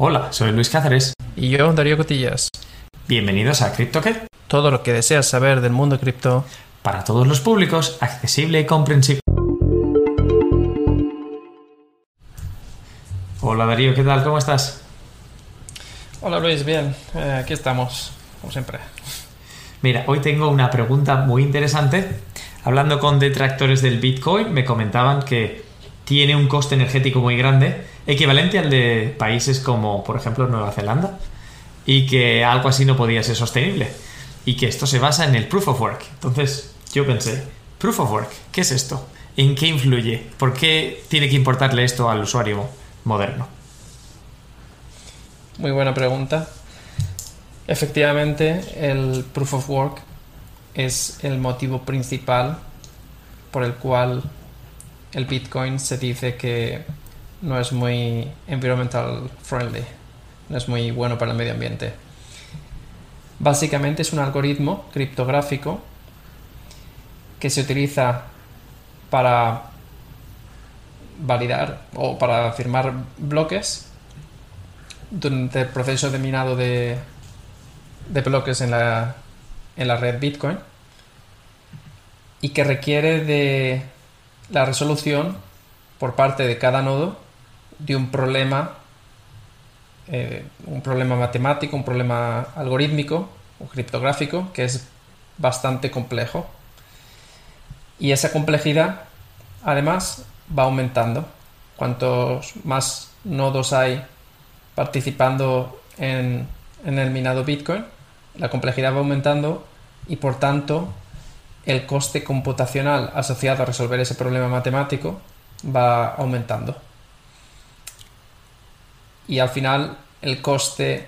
Hola, soy Luis Cáceres. Y yo, Darío Cotillas. Bienvenidos a CryptoKit. Todo lo que deseas saber del mundo cripto. Para todos los públicos, accesible y comprensible. Hola Darío, ¿qué tal? ¿Cómo estás? Hola Luis, bien. Eh, aquí estamos, como siempre. Mira, hoy tengo una pregunta muy interesante. Hablando con detractores del Bitcoin, me comentaban que tiene un coste energético muy grande, equivalente al de países como, por ejemplo, Nueva Zelanda, y que algo así no podía ser sostenible. Y que esto se basa en el proof of work. Entonces, yo pensé, proof of work, ¿qué es esto? ¿En qué influye? ¿Por qué tiene que importarle esto al usuario moderno? Muy buena pregunta. Efectivamente, el proof of work es el motivo principal por el cual el Bitcoin se dice que no es muy environmental friendly, no es muy bueno para el medio ambiente. Básicamente es un algoritmo criptográfico que se utiliza para validar o para firmar bloques durante el proceso de minado de, de bloques en la, en la red Bitcoin y que requiere de la resolución por parte de cada nodo de un problema, eh, un problema matemático, un problema algorítmico o criptográfico que es bastante complejo. Y esa complejidad, además, va aumentando. Cuantos más nodos hay participando en, en el minado Bitcoin, la complejidad va aumentando y por tanto el coste computacional asociado a resolver ese problema matemático va aumentando. Y al final el coste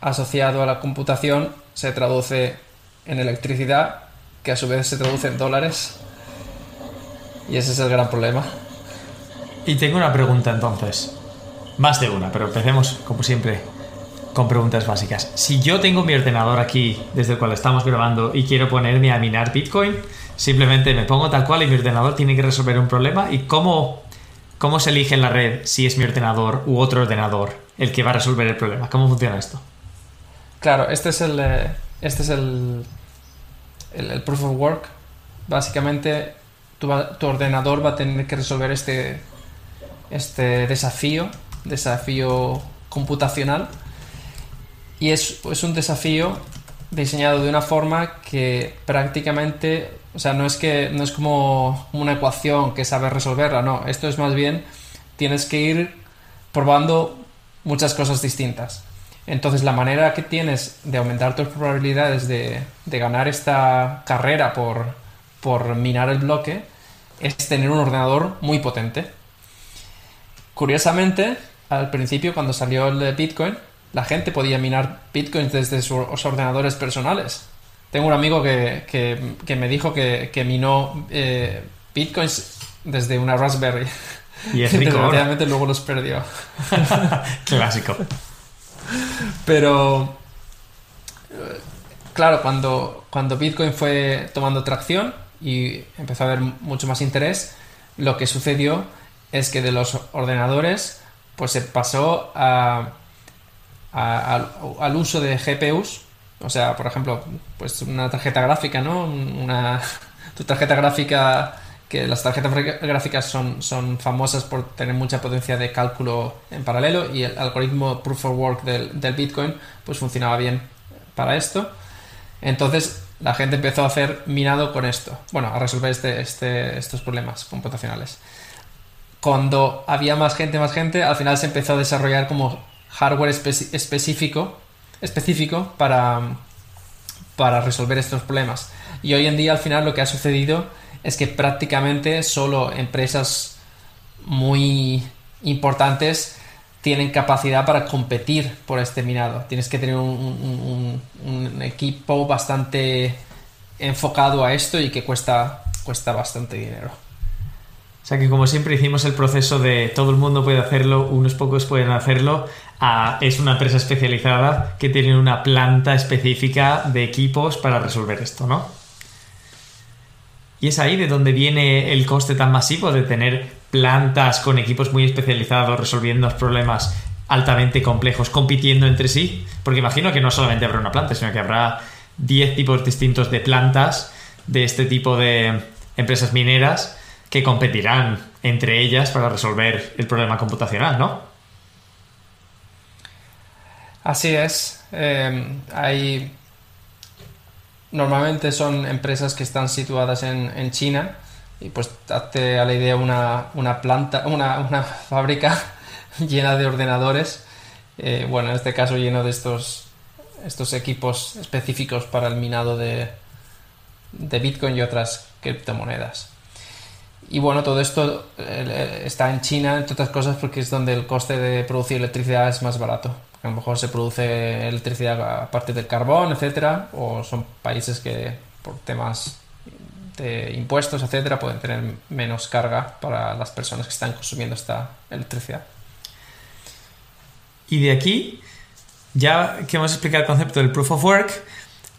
asociado a la computación se traduce en electricidad, que a su vez se traduce en dólares. Y ese es el gran problema. Y tengo una pregunta entonces. Más de una, pero empecemos como siempre con preguntas básicas. Si yo tengo mi ordenador aquí, desde el cual estamos grabando, y quiero ponerme a minar Bitcoin, simplemente me pongo tal cual y mi ordenador tiene que resolver un problema. ¿Y cómo, cómo se elige en la red si es mi ordenador u otro ordenador el que va a resolver el problema? ¿Cómo funciona esto? Claro, este es el, eh, este es el, el, proof of work. Básicamente, tu, tu ordenador va a tener que resolver este, este desafío, desafío computacional y es, un desafío diseñado de una forma que prácticamente, o sea, no es que no es como una ecuación que sabes resolverla, no, esto es más bien tienes que ir probando muchas cosas distintas. Entonces la manera que tienes de aumentar tus probabilidades de, ganar esta carrera por, por minar el bloque es tener un ordenador muy potente. Curiosamente, al principio cuando salió el de Bitcoin, la gente podía minar bitcoins desde sus ordenadores personales. Tengo un amigo que, me dijo que, minó eh, bitcoins desde una Raspberry. Y es rico. luego los perdió. Clásico. Pero, claro, cuando, cuando Bitcoin fue tomando tracción y empezó a haber mucho más interés, lo que sucedió es que de los ordenadores, pues se pasó a al uso de GPUs, o sea, por ejemplo, pues una tarjeta gráfica, ¿no? Una, tu tarjeta gráfica, que las tarjetas gráficas son, son famosas por tener mucha potencia de cálculo en paralelo y el algoritmo Proof of Work del, Bitcoin pues funcionaba bien para esto. Entonces la gente empezó a hacer minado con esto, bueno, a resolver este, este, estos problemas computacionales. Cuando había más gente, más gente, al final se empezó a desarrollar como hardware específico, específico para, para resolver estos problemas. Y hoy en día al final lo que ha sucedido es que prácticamente solo empresas muy importantes tienen capacidad para competir por este minado. Tienes que tener un, equipo bastante enfocado a esto y que cuesta, cuesta bastante dinero. O sea que como siempre hicimos el proceso de todo el mundo puede hacerlo, unos pocos pueden hacerlo, es una empresa especializada que tiene una planta específica de equipos para resolver esto, ¿no? Y es ahí de donde viene el coste tan masivo de tener plantas con equipos muy especializados resolviendo problemas altamente complejos compitiendo entre sí, porque imagino que no solamente habrá una planta, sino que habrá 10 tipos distintos de plantas de este tipo de empresas mineras que competirán entre ellas para resolver el problema computacional, ¿no? Así es. Eh, hay normalmente son empresas que están situadas en, China y pues hazte a la idea una, planta, una, fábrica llena de ordenadores, eh, bueno, en este caso lleno de estos, estos equipos específicos para el minado de, de Bitcoin y otras criptomonedas. Y bueno, todo esto eh, está en China, entre otras cosas, porque es donde el coste de producir electricidad es más barato a lo mejor se produce electricidad a partir del carbón, etcétera, o son países que por temas de impuestos, etcétera, pueden tener menos carga para las personas que están consumiendo esta electricidad. Y de aquí, ya que hemos explicado el concepto del proof of work,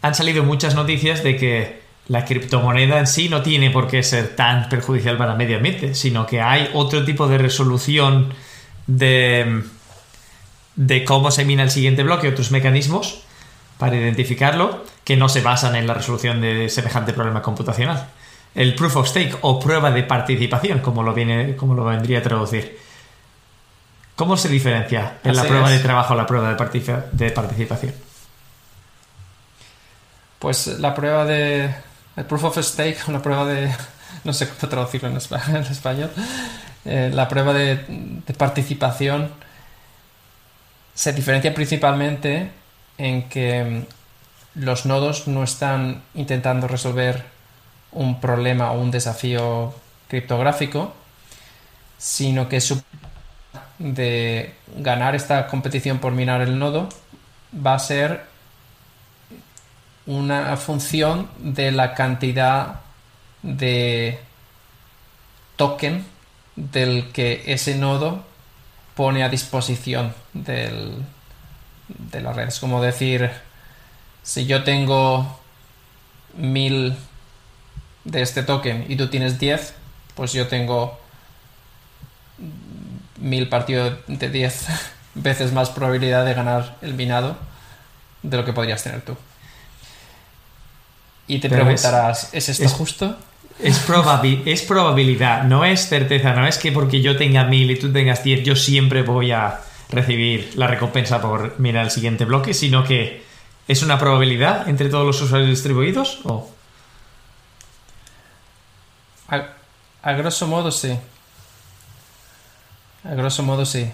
han salido muchas noticias de que la criptomoneda en sí no tiene por qué ser tan perjudicial para el medio ambiente, sino que hay otro tipo de resolución de de cómo se mina el siguiente bloque, otros mecanismos para identificarlo que no se basan en la resolución de semejante problema computacional. El proof of stake o prueba de participación, como lo, viene, como lo vendría a traducir. ¿Cómo se diferencia en la prueba de trabajo la prueba de, de participación? Pues la prueba de. El proof of stake, una prueba de. No sé cómo traducirlo en español. Eh, la prueba de, participación se diferencia principalmente en que mm, los nodos no están intentando resolver un problema o un desafío criptográfico, sino que su de ganar esta competición por minar el nodo va a ser una función de la cantidad de token del que ese nodo pone a disposición del, de la red. Es como decir, si yo tengo mil de este token y tú tienes 10, pues yo tengo mil partidos de 10 veces más probabilidad de ganar el minado de lo que podrías tener tú. Y te preguntarás, es, esto justo? Es, es probabilidad, no es certeza, no es que porque yo tenga mil y tú tengas diez, yo siempre voy a recibir la recompensa por mirar el siguiente bloque, sino que es una probabilidad entre todos los usuarios distribuidos o... A, grosso modo sí. A grosso modo sí.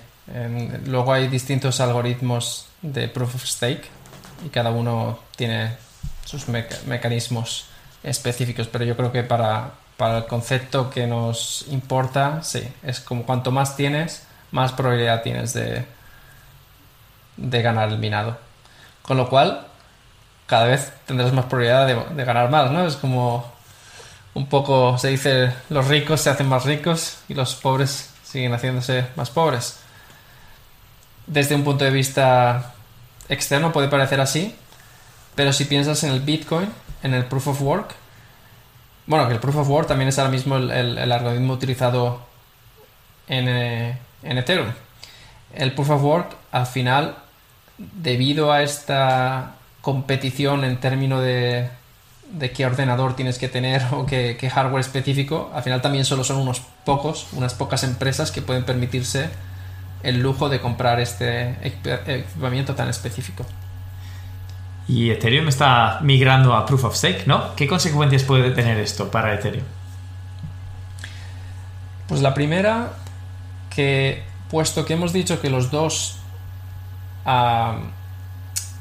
luego hay distintos algoritmos de proof of stake y cada uno tiene sus mecanismos específicos, pero yo creo que para, el concepto que nos importa, sí, es como cuanto más tienes, más probabilidad tienes de, de ganar el minado. Con lo cual, cada vez tendrás más probabilidad de, de, ganar más, ¿no? Es como un poco, se dice, los ricos se hacen más ricos y los pobres siguen haciéndose más pobres. Desde un punto de vista externo puede parecer así, pero si piensas en el Bitcoin, en el Proof of Work. Bueno, que el Proof of Work también es ahora mismo el, algoritmo utilizado en, eh, en, Ethereum. El Proof of Work, al final, debido a esta competición en términos de, de qué ordenador tienes que tener o qué, hardware específico, al final también solo son unos pocos, unas pocas empresas que pueden permitirse el lujo de comprar este equipamiento tan específico. Y Ethereum está migrando a Proof of Stake, ¿no? ¿Qué consecuencias puede tener esto para Ethereum? Pues la primera, que puesto que hemos dicho que los dos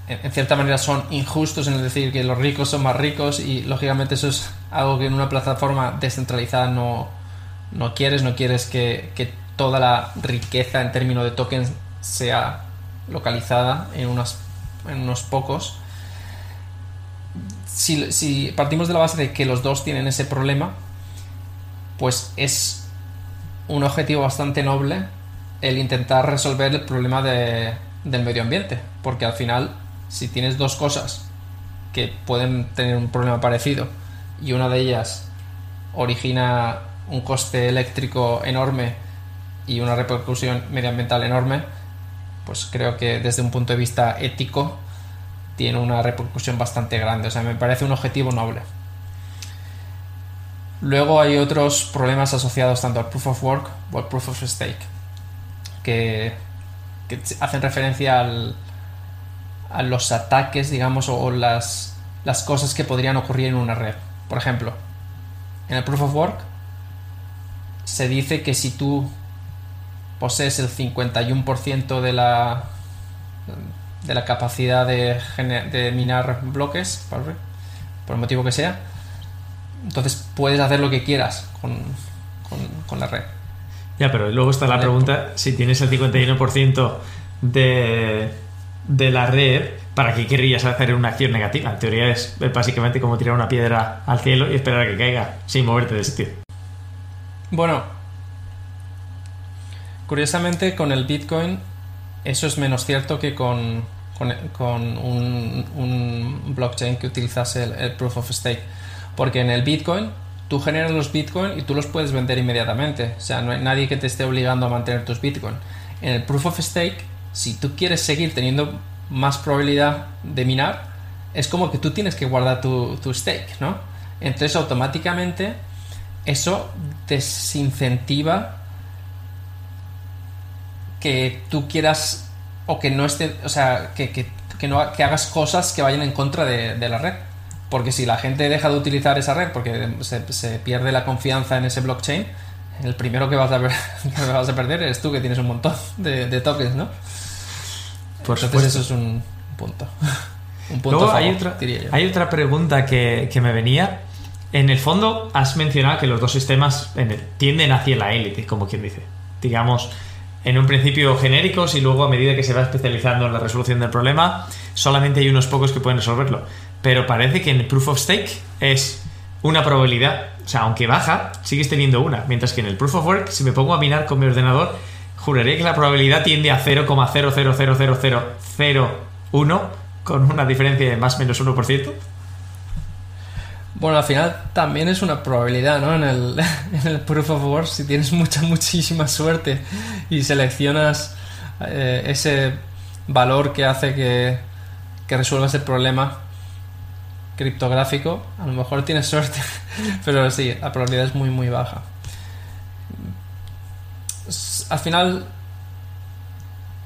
en cierta manera son injustos en decir que los ricos son más ricos y lógicamente eso es algo que en una plataforma descentralizada no, no quieres, no quieres que, que, toda la riqueza en términos de tokens sea localizada en unos, en unos pocos si, partimos de la base de que los dos tienen ese problema, pues es un objetivo bastante noble el intentar resolver el problema del medio ambiente. Porque al final, si tienes dos cosas que pueden tener un problema parecido y una de ellas origina un coste eléctrico enorme y una repercusión medioambiental enorme, pues creo que desde un punto de vista ético tiene una repercusión bastante grande. O sea, me parece un objetivo noble. Luego hay otros problemas asociados tanto al proof of work o al proof of stake, que, hacen referencia al, a los ataques, digamos, o, las, las cosas que podrían ocurrir en una red. Por ejemplo, en el proof of work se dice que si tú posees el 51% de la de la capacidad de, de minar bloques, por, por el motivo que sea, entonces puedes hacer lo que quieras con, la red. Ya, pero luego está la pregunta, si tienes el 51% de, de la red, ¿para qué querrías hacer una acción negativa? En teoría es básicamente como tirar una piedra al cielo y esperar a que caiga sin moverte de sitio. Bueno, curiosamente con el Bitcoin eso es menos cierto que con, un, blockchain que utilizase el Proof of Stake porque en el Bitcoin tú generas los Bitcoin y tú los puedes vender inmediatamente. O sea, no hay nadie que te esté obligando a mantener tus Bitcoin. En el Proof of Stake, si tú quieres seguir teniendo más probabilidad de minar, es como que tú tienes que guardar tu, tu stake, ¿no? Entonces automáticamente eso desincentiva que tú quieras o que no esté, o sea, que, no, que hagas cosas que vayan en contra de la red. Porque si la gente deja de utilizar esa red porque se, pierde la confianza en ese blockchain, el primero que vas a, vas a perder es tú que tienes un montón de, tokens, ¿no? Por Entonces eso es un punto. Un punto hay, otra, hay otra pregunta que, me venía. En el fondo has mencionado que los dos sistemas tienden hacia la élite, como quien dice. Digamos, en un principio genéricos y luego a medida que se va especializando en la resolución del problema, solamente hay unos pocos que pueden resolverlo pero parece que en el proof of stake es una probabilidad. O sea, aunque baja, sigues teniendo una. Mientras que en el proof of work, si me pongo a minar con mi ordenador, juraría que la probabilidad tiende a 0,0000001 con una diferencia de más o menos 1%. Bueno, al final también es una probabilidad, ¿no? En el, Proof of Work, si tienes mucha, muchísima suerte y seleccionas eh, ese valor que hace que, que resuelvas el problema, criptográfico, a lo mejor tienes suerte, pero sí, la probabilidad es muy muy baja. Al final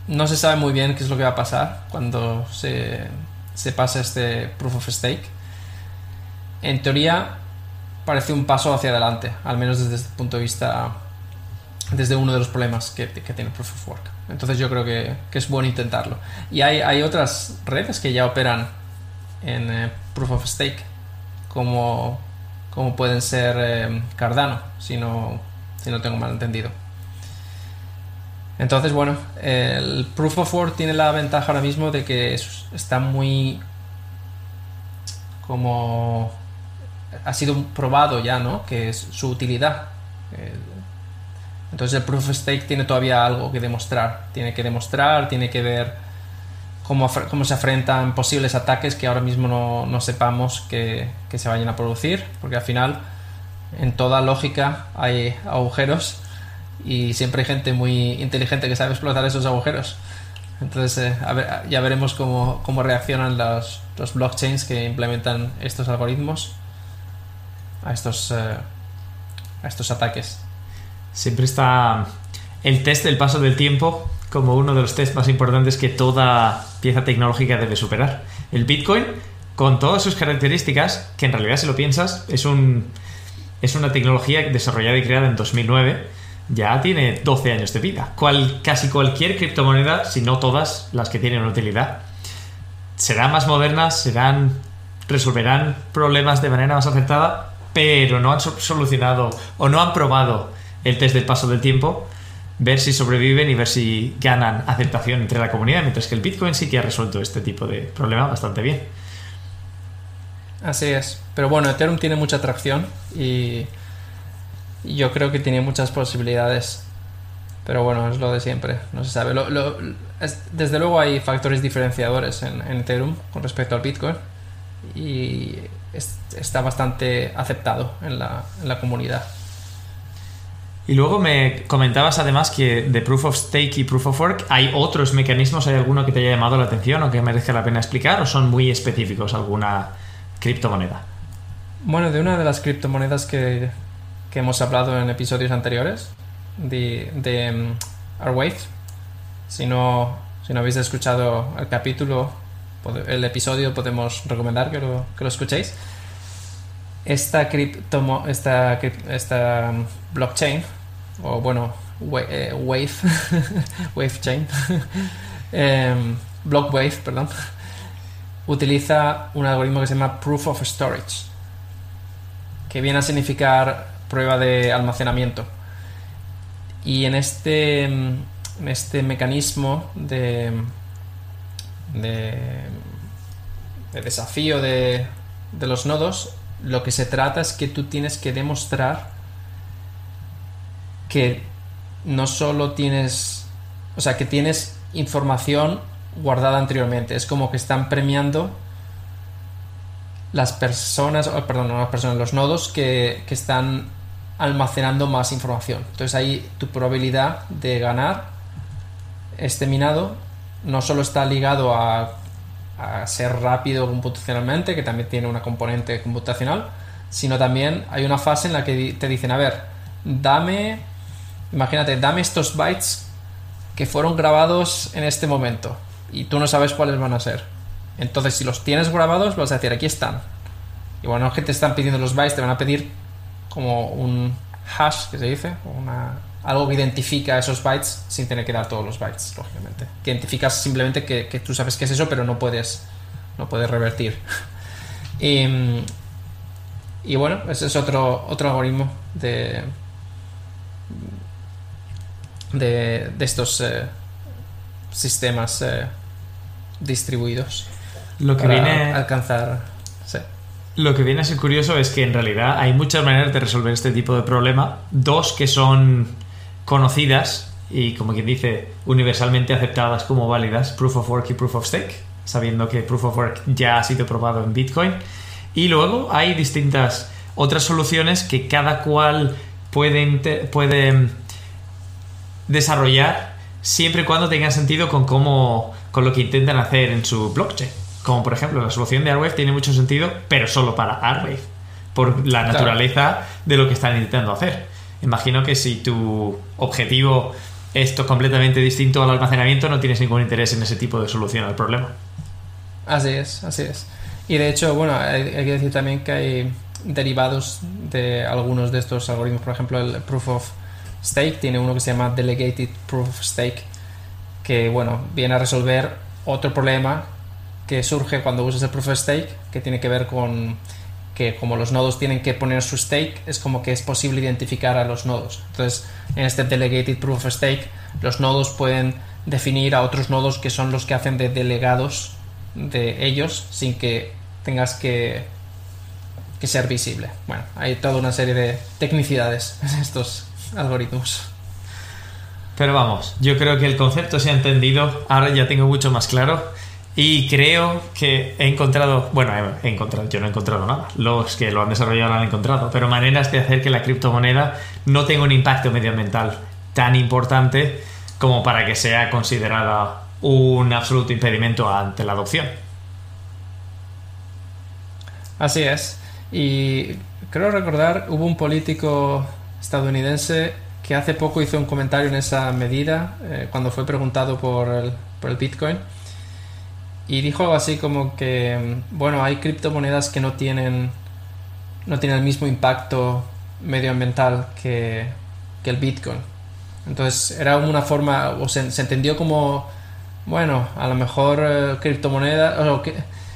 no se sabe muy bien qué es lo que va a pasar cuando se, se pasa este proof of stake. En teoría parece un paso hacia adelante, al menos desde este punto de vista, desde uno de los problemas que, que tiene proof of work. Entonces yo creo que, que es bueno intentarlo. Y hay, hay otras redes que ya operan en eh, Proof of Stake, como, como pueden ser eh, Cardano, si no, si no tengo mal entendido. Entonces, bueno, el Proof of Work tiene la ventaja ahora mismo de que está muy como ha sido probado ya, ¿no? Que es su utilidad. Entonces el Proof of Stake tiene todavía algo que demostrar. Tiene que demostrar, tiene que ver cómo, se afrentan posibles ataques que ahora mismo no, sepamos que, se vayan a producir, porque al final en toda lógica hay agujeros y siempre hay gente muy inteligente que sabe explotar esos agujeros. Entonces eh, ya veremos cómo, reaccionan los, blockchains que implementan estos algoritmos a estos, eh, a estos ataques. Siempre está el test del paso del tiempo como uno de los test más importantes que toda pieza tecnológica debe superar. El Bitcoin, con todas sus características, que en realidad si lo piensas, es, un, es una tecnología desarrollada y creada en 2009, ya tiene 12 años de vida. Cual, casi cualquier criptomoneda, si no todas las que tienen utilidad, serán más modernas, serán resolverán problemas de manera más acertada, pero no han solucionado o no han probado el test del paso del tiempo ver si sobreviven y ver si ganan aceptación entre la comunidad, mientras que el Bitcoin sí que ha resuelto este tipo de problema bastante bien. Así es. Pero bueno, Ethereum tiene mucha atracción y yo creo que tiene muchas posibilidades. Pero bueno, es lo de siempre, no se sabe. desde luego hay factores diferenciadores en, Ethereum con respecto al Bitcoin y está bastante aceptado en la, en la comunidad. Y luego me comentabas además que de Proof of Stake y Proof of Work hay otros mecanismos, ¿hay alguno que te haya llamado la atención o que merezca la pena explicar o son muy específicos alguna criptomoneda? Bueno, de una de las criptomonedas que, que hemos hablado en episodios anteriores, de, de um, Arwave, si no, si no habéis escuchado el capítulo, el episodio, podemos recomendar que lo, que lo escuchéis. Esta cripto esta, esta um, blockchain o bueno eh, wave wave chain eh, wave perdón utiliza un algoritmo que se llama proof of storage que viene a significar prueba de almacenamiento. Y en este en este mecanismo de de, de desafío de, de los nodos lo que se trata es que tú tienes que demostrar que no solo tienes, o sea, que tienes información guardada anteriormente. Es como que están premiando las personas, perdón, no las personas, los nodos que, que están almacenando más información. Entonces ahí tu probabilidad de ganar este minado no solo está ligado a ser rápido computacionalmente, que también tiene una componente computacional, sino también hay una fase en la que te dicen, a ver, dame, imagínate, dame estos bytes que fueron grabados en este momento y tú no sabes cuáles van a ser. Entonces, si los tienes grabados, vas a decir, aquí están. Y bueno, no es que te están pidiendo los bytes, te van a pedir como un hash, que se dice, una, algo que identifica esos bytes sin tener que dar todos los bytes, lógicamente. Que identificas simplemente que, tú sabes qué es eso, pero no puedes, no puedes revertir. y, bueno, ese es otro, otro algoritmo de, de, estos eh, sistemas eh, distribuidos. Lo que viene alcanzar. Lo que viene a ser curioso es que en realidad hay muchas maneras de resolver este tipo de problema. Dos que son conocidas y, como quien dice, universalmente aceptadas como válidas, Proof of Work y Proof of Stake, sabiendo que Proof of Work ya ha sido probado en Bitcoin. Y luego hay distintas otras soluciones que cada cual puede, puede desarrollar siempre y cuando tenga sentido con cómo con lo que intentan hacer en su blockchain. Como por ejemplo la solución de Arwave tiene mucho sentido, pero solo para Arwave, por la naturaleza de lo que están intentando hacer. Imagino que si tu objetivo es completamente distinto al almacenamiento, no tienes ningún interés en ese tipo de solución al problema. Así es, así es. Y de hecho, bueno, hay, que decir también que hay derivados de algunos de estos algoritmos. Por ejemplo, el Proof of Stake tiene uno que se llama Delegated Proof of Stake, que bueno, viene a resolver otro problema que surge cuando usas el Proof of Stake, que tiene que ver con que como los nodos tienen que poner su stake, es como que es posible identificar a los nodos. Entonces, en este Delegated Proof of Stake, los nodos pueden definir a otros nodos que son los que hacen de delegados de ellos sin que tengas que, ser visible. Bueno, hay toda una serie de tecnicidades en estos algoritmos. Pero vamos, yo creo que el concepto se ha entendido, ahora ya tengo mucho más claro y creo que he encontrado, bueno, he encontrado, yo no he encontrado nada, los que lo han desarrollado lo han encontrado, pero maneras de hacer que la criptomoneda no tenga un impacto medioambiental tan importante como para que sea considerada un absoluto impedimento ante la adopción. Así es. Y creo recordar, hubo un político estadounidense que hace poco hizo un comentario en esa medida eh, cuando fue preguntado por por el Bitcoin y dijo algo así como que, bueno, hay criptomonedas que no tienen, no tienen el mismo impacto medioambiental que, que el Bitcoin. Entonces era una forma, o se, entendió como, bueno, a lo mejor eh, criptomoneda, o que,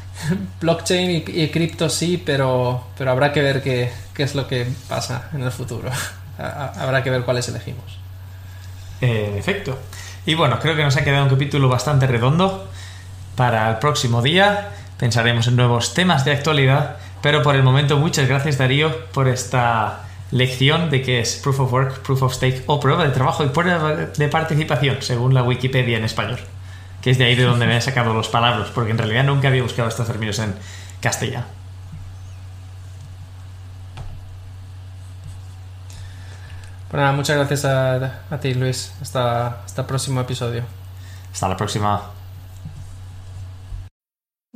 blockchain y, cripto sí, pero, pero habrá que ver qué, qué es lo que pasa en el futuro. habrá que ver cuáles elegimos. En efecto. Y bueno, creo que nos ha quedado un capítulo bastante redondo. Para el próximo día pensaremos en nuevos temas de actualidad, pero por el momento muchas gracias Darío por esta lección de qué es Proof of Work, Proof of Stake o prueba de trabajo y prueba de participación, según la Wikipedia en español, que es de ahí de donde me he sacado los palabras, porque en realidad nunca había buscado estos términos en castellano. Pues Pues muchas gracias a, a ti, Luis. Hasta, hasta el próximo episodio. Hasta la próxima.